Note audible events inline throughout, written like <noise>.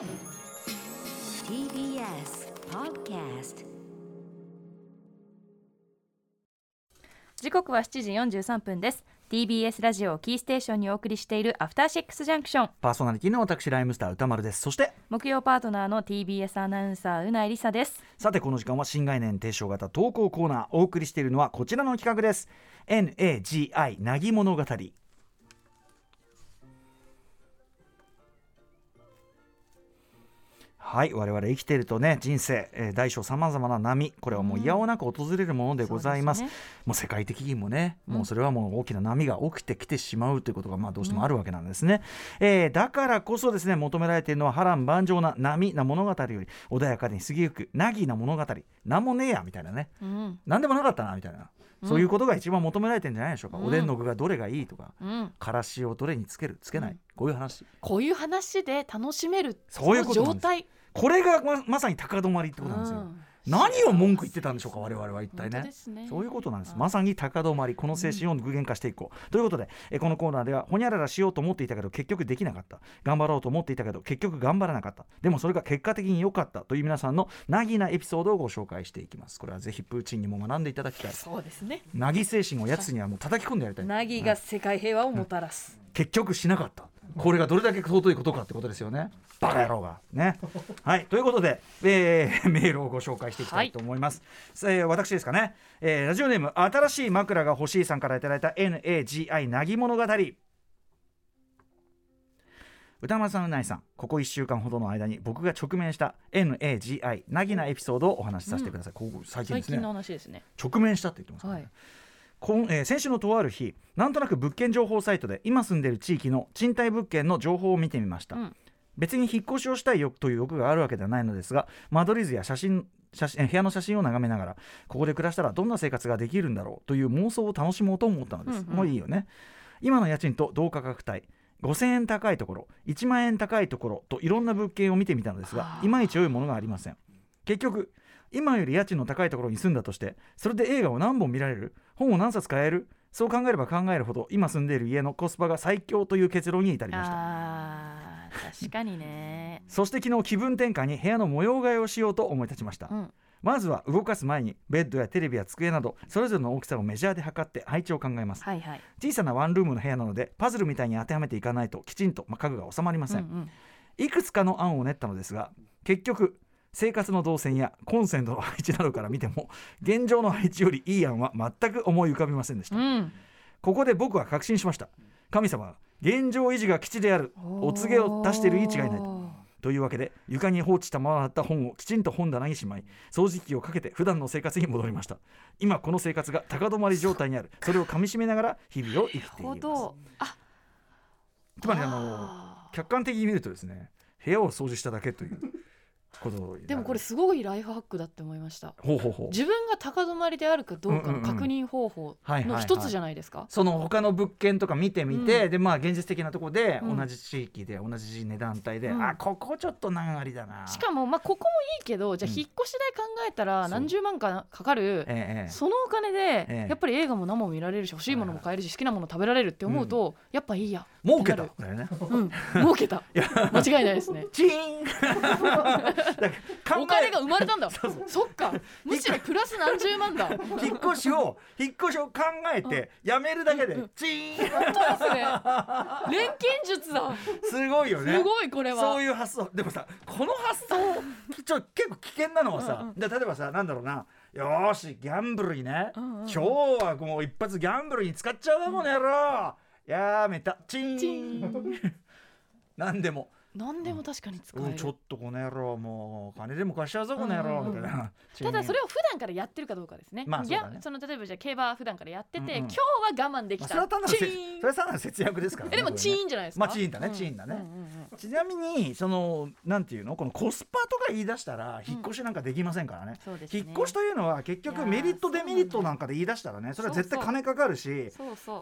TBS Podcast 時刻は7時43分です。TBS ラジオをキーステーションにお送りしているアフターシックスジャンクション。パーソナリティの私ライムスター歌丸です。そして木曜パートナーの TBS アナウンサーうないりさです。さてこの時間は新概念提唱型投稿コーナーお送りしているのはこちらの企画です。NAGI なぎ物語はい我々生きているとね人生、えー大小さまざまな波これはもういやおなく訪れるものでございます,、そうですね。もう世界的にもね、もうそれはもう大きな波が起きてきてしまうということがまあどうしてもあるわけなんですね、えーだからこそですね求められているのは波乱万丈な波な物語より穏やかに過ぎゆくなぎな物語。なんもねえやみたいなね。うん。なんでもなかったなみたいな、そういうことが一番求められてるんじゃないでしょうか、うん。おでんの具がどれがいいとか、うん。からしをどれにつけるつけない、こういう話。こういう話で楽しめるそういう状態これがままさに高止まりってことなんですよ、うん。何を文句言ってたんでしょうか我々は一体ね。ね。そういうことなんです。うん。まさに高止まりこの精神を具現化していこう、ということで？えこのコーナーではほにゃららしようと思っていたけど結局できなかった。頑張ろうと思っていたけど結局頑張らなかった。でもそれが結果的に良かったという皆さんのなぎなエピソードをご紹介していきます。これはぜひプーチンにも学んでいただきたい。そうですね。なぎ精神をやつにはもう叩き込んでやりたい。なぎが世界平和をもたらす、結局しなかったこれがどれだけ尊いことかってことですよね。バカ野郎が。ね。<laughs> はい。ということで、えー <laughs> メールをご紹介していきたいと思います、えー私ですかね、えーラジオネーム新しい枕が欲しいさんからいただいた NAGI なぎ物語歌丸さんうないさんここ1週間ほどの間に僕が直面した NAGI なぎなエピソードをお話しさせてください、ここ最近ですね。最近の話ですね。直面したって言ってますからね、はいこんえー先週のとある日なんとなく物件情報サイトで今住んでる地域の賃貸物件の情報を見てみました、うん。別に引っ越しをしたい欲という欲があるわけではないのですが間取り図や写真写真えー部屋の写真を眺めながらここで暮らしたらどんな生活ができるんだろうという妄想を楽しもうと思ったのです、うんうん。もういいよね。今の家賃と同価格帯5000円高いところ1万円高いところといろんな物件を見てみたのですがはあいまいち良いものがありません。結局今より家賃の高いところに住んだとしてそれで映画を何本見られる？本を何冊買える？そう考えれば考えるほど今住んでいる家のコスパが最強という結論に至りました。確かにね。<laughs> そして昨日気分転換に部屋の模様替えをしようと思い立ちました、うん。まずは動かす前にベッドやテレビや机などそれぞれの大きさをメジャーで測って配置を考えます。はいはい。小さなワンルームの部屋なのでパズルみたいに当てはめていかないときちんとまあ家具が収まりません、うんうん。いくつかの案を練ったのですが結局生活の動線やコンセントの配置などから見ても <laughs> 現状の配置よりいい案は全く思い浮かびませんでした、うん。ここで僕は確信しました。神様は現状維持が基地である。お告げを出しているに違いないと。いうわけで床に放置したままだった本をきちんと本棚にしまい掃除機をかけて普段の生活に戻りました。今この生活が高止まり状態にある。それをかみしめながら日々を生きています。つまりあのあ客観的に見るとですね部屋を掃除しただけというでもこれすごいライフハックだって思いました。ほうほうほう。自分が高止まりであるかどうかうんうんうん。の確認方法の一つじゃないですか。その他の物件とか見てみて、うん。でまあ現実的なところで、うん。同じ地域で同じ値段帯で、うん。あここちょっと何ありだな。しかもまあここもいいけどじゃあうん引っ越し代考えたら何十万かかかるええええ。そのお金でええ。やっぱり映画も生も見られるし欲しいものも買えるし好きなもの食べられるって思うとやっぱいいや儲けた。ね。うん。儲けた。間違いないですね。チーン。お金が生まれたんだ。そっか。むしろプラス何十万だ。本引っ越しを引っ越しを考えてやめるだけでチーン。当ですね。錬金術だ。すごいよね。すごいこれは。そういう発想。でもさこの発想ちょ結構危険なのはさ、うんうんで例えばさなんだろうな。よーしギャンブルにね、うんうんうん。今日はもう一発ギャンブルに使っちゃうわこの野郎、やめた。チーン。チーン <laughs> なんでも。何でも確かに使える。うん。ちょっとこの野郎もう金でも貸しちゃうぞこの野郎みたいな。<laughs> ただそれをを普段からやってるかどうかですね。まあそね。その例えばじゃあ競馬普段からやってて、うんうん。今日は我慢できた。まあそれは単なるそれは単なる節約ですからねえでもチーンじゃないですか？まあチーンだね。うんチーンだねちなみにそのなんていうの？このコスパ言い出したら引っ越しなんかできませんからね,、そうですね。引っ越しというのは結局メリットデメリットなんかで言い出したらねそれは絶対金かかるし。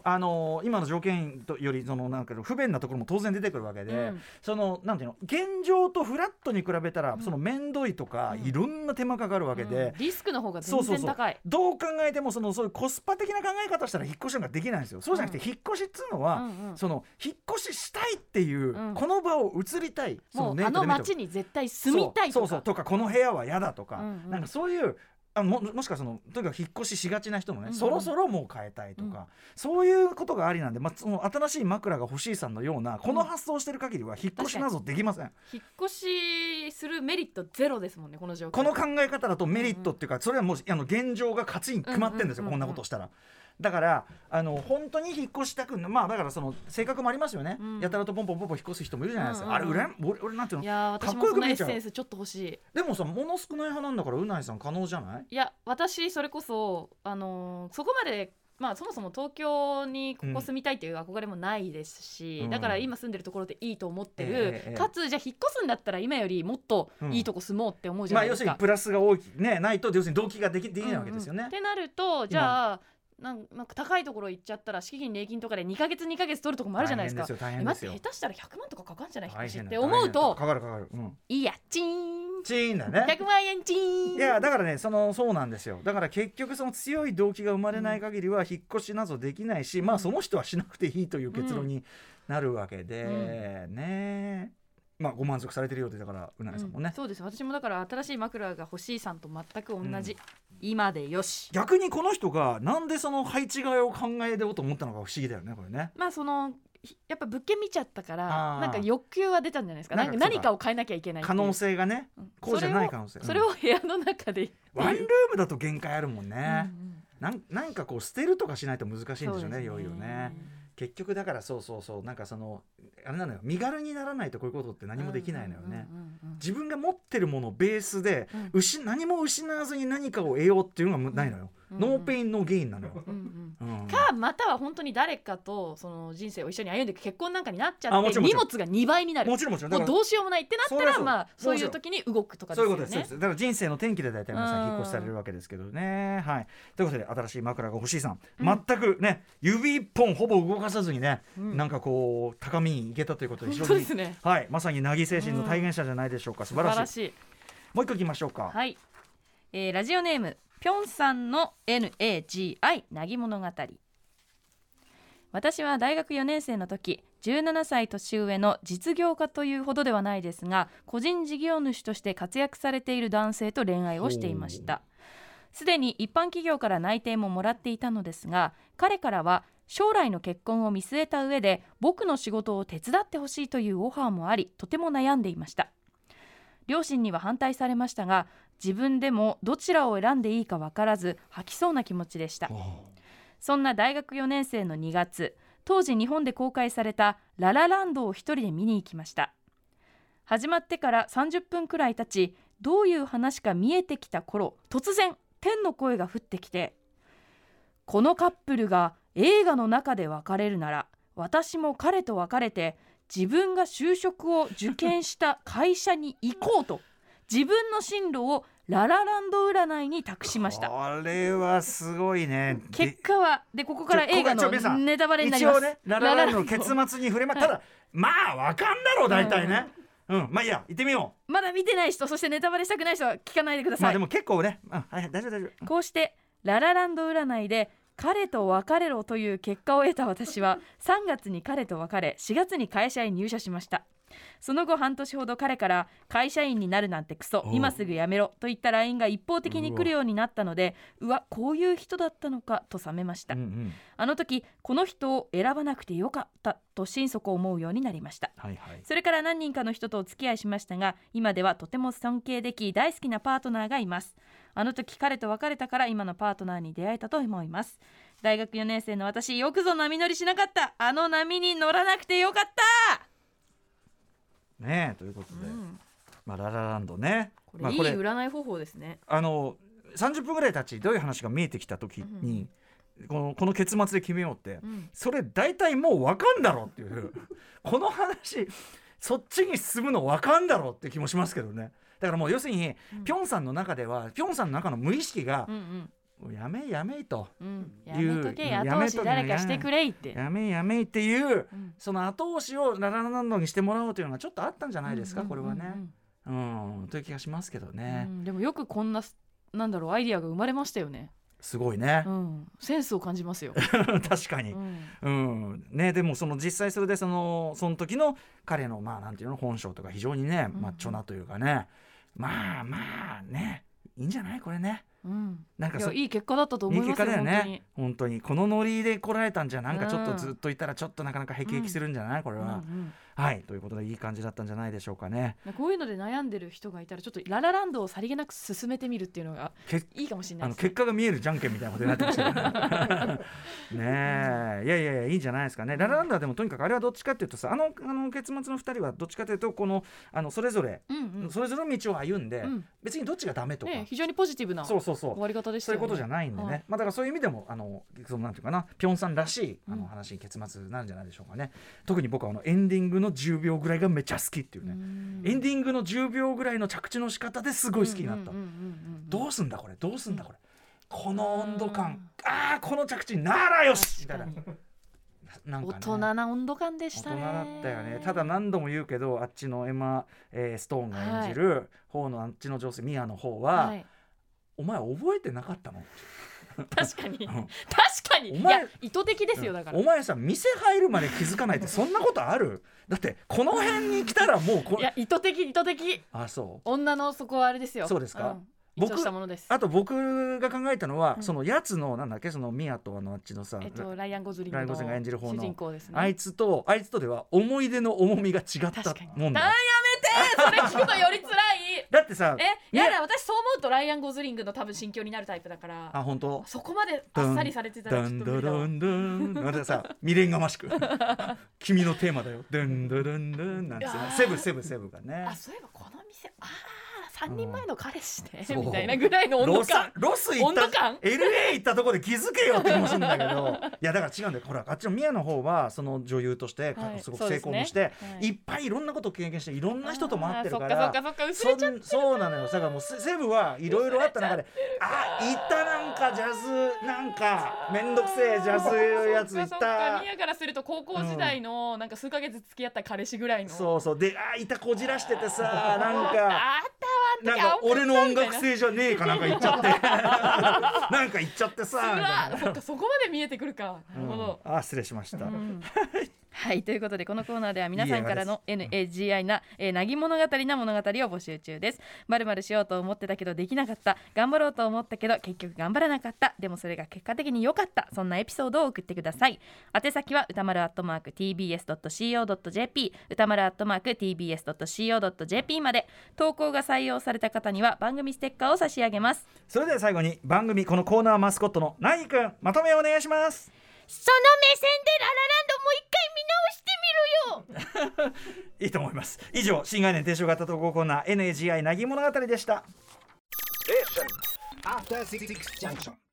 あのー今の条件とよりそのなんか不便なところも当然出てくるわけで、うん。そののなんていうの現状とフラットに比べたら、うん。その面倒いとか、うん。いろんな手間かかるわけで、うん。リスクの方が全そうそうそう。然高い。どう考えてもそのそういうコスパ的な考え方したら引っ越しなんかできないんですよ。そうじゃなくて、うん。引っ越しっつうのは、うんうん。その引っ越ししたいっていう、うん。この場を移りたい。そもうあの町に絶対住みたいそうそう。とか。この部屋は嫌だとか、うんうん。なんかそういうあももしくはそのとにかく引っ越ししがちな人もね、うんうん。そろそろもう変えたいとか、うん。そういうことがありなんで、まあ、その新しい枕が欲しいさんのようなこの発想をしてる限りは引っ越しなどできません、引っ越しするメリットゼロですもんねこの状況。この考え方だとメリットっていうかそれはもうあの現状が勝ちに決まってるんですよ、うんうんうんうん。こんなことしたら。だからあの本当に引っ越したくんまあだからその性格もありますよね、うん。やたらとポンポンポンポン引っ越す人もいるじゃないですか、うんうんうん。あれ羨ま俺俺なんていういのやー私もかっこよく見えちゃう。センスちょっと欲しい。でもさもの少ない派なんだからうないさん可能じゃない？いや私それこそあのーそこまでまあそもそも東京にここ住みたいっていう憧れもないですし、うん。だから今住んでるところでいいと思ってる、かつじゃあ引っ越すんだったら今よりもっといいとこ住もうって思うじゃまあないですか。要するにプラスが大きねないと要するに動機ができできないわけですよね。うん。うんってなるとじゃあなんなんか高いところ行っちゃったら敷金礼金とかで2か月2か月取るとこもあるじゃないですか。大変えですよ。下手したら100万とかかかんじゃない？引って思うとかかるかかる。うん。いいやチーン。チーンだね。100万円チーン。いやだからねそのそうなんですよ。だから結局その強い動機が生まれない限りは引っ越しなどできないし、まあその人はしなくていいという結論になるわけで、ねまあご満足されてるようでだからうなぎさんもね、うんそうです。私もだから新しい枕が欲しいさんと全く同じ、今でよし。逆にこの人がなんでその配置換えを考えようと思ったのか不思議だよねこれね。まあそのひやっぱ物件見ちゃったからなんか欲求は出たんじゃないですか。なか何かを変えなきゃいけない可能性がねうん。こうじゃない可能性。それを部屋の中でワンルームだと限界あるもんね。うんうん。なんなんかこう捨てるとかしないと難しいんですよそうね。いよいよね。結局だからそうそうそうなんかそのあれなのよ。身軽にならないとこういうことって何もできないのよね。自分が持ってるものをベースで、うん。失何も失わずに何かを得ようっていうのがないのよ、うん no pain no gain なのよ、うんうん。うん。かまたは本当に誰かとその人生を一緒に歩んで結婚なんかになっちゃあもちろんもちろん。って荷物が2倍になるもちろんもちろんだもうどうしようもないってなったらまあそういうん時に動くとかそういうですよね。ことですそうですだから人生の転機で大体皆さんうん引っ越しされるわけですけどね。はい。ということで新しい枕が欲しいさん、うん。全くね指一本ほぼ動かさずにね、うん。なんかこう高みに行けたということで非ですね。はい。まさに凪精神の体現者じゃないでしょうか、素晴らしい。素晴らしい。もう一個いきましょうか、はい、えーラジオネームぴょんさんの NAGI なぎ物語私は大学4年生の時17歳年上の実業家というほどではないですが個人事業主として活躍されている男性と恋愛をしていました。すでに一般企業から内定ももらっていたのですが彼からは将来の結婚を見据えた上で僕の仕事を手伝ってほしいというオファーもありとても悩んでいました。両親には反対されましたが自分でもどちらを選んでいいか分からず吐きそうな気持ちでした。そんな大学4年生の2月当時日本で公開された「ララランド」を一人で見に行きました。始まってから30分くらい経ちどういう話か見えてきた頃突然天の声が降ってきて「このカップルが映画の中で別れるなら私も彼と別れて自分が就職を受験した会社に行こうと自分の進路をララランド占いに託しました。これはすごいね。結果はでここから映画のネタバレになります。一応ねララランドの結末に触れま、はいただまあわかんだろう大体ね。うん、まあいいや行ってみよまだ見てない人そしてネタバレしたくない人は聞かないでください、うまあでも結構ね、うん、はいはい大丈夫大丈夫。こうしてララランド占いで彼と別れろという結果を得た私は3月に彼と別れ4月に会社へ入社しました。その後半年ほど彼から会社員になるなんてクソ今すぐ辞めろといった LINE が一方的に来るようになったのでうわこういう人だったのかと冷めました、うんうん。あの時この人を選ばなくてよかったと心底思うようになりました。はいはい。それから何人かの人とお付き合いしましたが今ではとても尊敬でき大好きなパートナーがいます。あの時彼と別れたから今のパートナーに出会えたと思います。大学4年生の私よくぞ波乗りしなかった。あの波に乗らなくてよかった、ねえということで、うん。まあララランドね。これ,、まあ、いいこれ占い方法ですね。あの30分ぐらい経ちどういう話が見えてきた時に、このこの結末で決めようって、うん。それ大体もう分かんだろうっていう。<laughs> この話そっちに進むの分かんだろうって気もしますけどね。だからもう要するに、うん。ピョンさんの中ではピョンさんの中の無意識がうんうんやめやめいとうん、やめとけやめ後押し誰かしてくれいって。やめやめいっていううんその後押しをララランドにしてもらおうというのがちょっとあったんじゃないですか、うんこれはねうん。うん、という気がしますけどうんうね、んでもよくこんななんだろうアイディアが生まれましたよね。すごいねう、ん、センスを感じますよ。確かにう、んうんね、でもその実際それでそのその時の彼のまあなんていうの本性とか非常にねうんマッチョなというかね、まあまあねいいんじゃないこれねうん、なんかそいやいい結果だったと思いいいますよ結果だよね。本当に。このノリで来られたんじゃなんかちょっうんとずっといたらちょっとなかなかへきへきするんじゃない？これは、うんうんはい。ということでいい感じだったんじゃないでしょうかね。こういうので悩んでる人がいたらちょっとララランドをさりげなく進めてみるっていうのがけいいかもしれない結果が見えるじゃんけんみたいなことになってましたね。<laughs> ねえ。いやいやいやいいんじゃないですかね。ララランドはでもとにかくあれはどっちかっていうとさあのあの結末の2人はどっちかというとこのあのそれぞれ、うんうん。それぞれの道を歩んで、うん。別にどっちがダメとか、ね、非常にポジティブな終そうそうそう。わり方でしたよね。そういうことじゃないんでね、はい。まあだからそういう意味でもあのそのなんていうかなピョンさんらしいあうん。の話に結末になるんじゃないでしょうかね、特に僕はあのエンディングの10秒ぐらいがめっちゃ好きっていうね、エンディングの10秒ぐらいの着地の仕方ですごい好きになった、どうすんだこれ？どうすんだこれ、この温度感。ああこの着地ならよし！みたいな。ね、大人な温度感でしたね。大人だったよね。ただ何度も言うけどあっちのエマ、えーストーンが演じる方のあっちの女性ミアの方は、はい、お前覚えてなかったの？<laughs> 確かに。うん。確かに。お前いや意図的ですよだから。お前さ店入るまで気づかないってそんなことある？<laughs> だってこの辺に来たらもうこいや意図的意図的。あそう。女のそこはあれですよ。そうですか？ん。意図したものです。あと僕が考えたのは、うん。そのやつのなんだっけ？そのミアとあのあっちのさ、えっとライアンゴズリングのライアンゴズリングが演じる方の主人公ですね。あいつとあいつとでは思い出の重みが違った確かに。もんだあーやめてそれ聞くとより辛い。だってさえねやだ私そう思うとライアンゴズリングの多分心境になるタイプだから。あ本当？そこまであっさりされてたらダちょっと無理だわ。ンドドンドン。またさ未練がましく。<laughs> 君のテーマだよ。ダンドドンドン。なんてセブセブセブがね。あそういえばこの店ああ3人前の彼氏ね、そう。みたいなぐらいの温度感。ロス行った温度感？LA 行ったとこで気づけよって気もするんだけど。<laughs> いやだから違うんだよ。ほらあっちのミヤの方はその女優としてはい。すごく成功もして、そうですね。はい。いっぱいいろんなことを経験していろんな人と回ってるからそうなのよだからもうセセブはいろいろあった中であいたなんかジャズなんかめんどくせえジャズやついそったミヤからすると高校時代のなんか数ヶ月付き合った彼氏ぐらいの。そうそう。であいたこじらしててさなんか。<laughs> あったわ。あなんか俺の音楽性じゃねえかなんか言っちゃって。<laughs> なんか言っちゃってさそっかそこまで見えてくるか。あ失礼しました、うん <laughs> はいということでこのコーナーでは皆さんからの NAGI な、えー、なぎ物語な物語を募集中です。まるまるしようと思ってたけどできなかった。頑張ろうと思ったけど結局頑張らなかった。でもそれが結果的に良かった。そんなエピソードを送ってください。宛先は歌丸アットマーク tbs.co.jp 歌丸アットマーク tbs.co.jp まで。投稿が採用された方には番組ステッカーを差し上げます。それでは最後に番組このコーナーマスコットのなぎくんまとめをお願いします。その目線でララランドもう一回見直してみるよ。<laughs> いいと思います。以上新概念提唱型投稿コーナー NAGI なぎ物語でした。After Six Junction.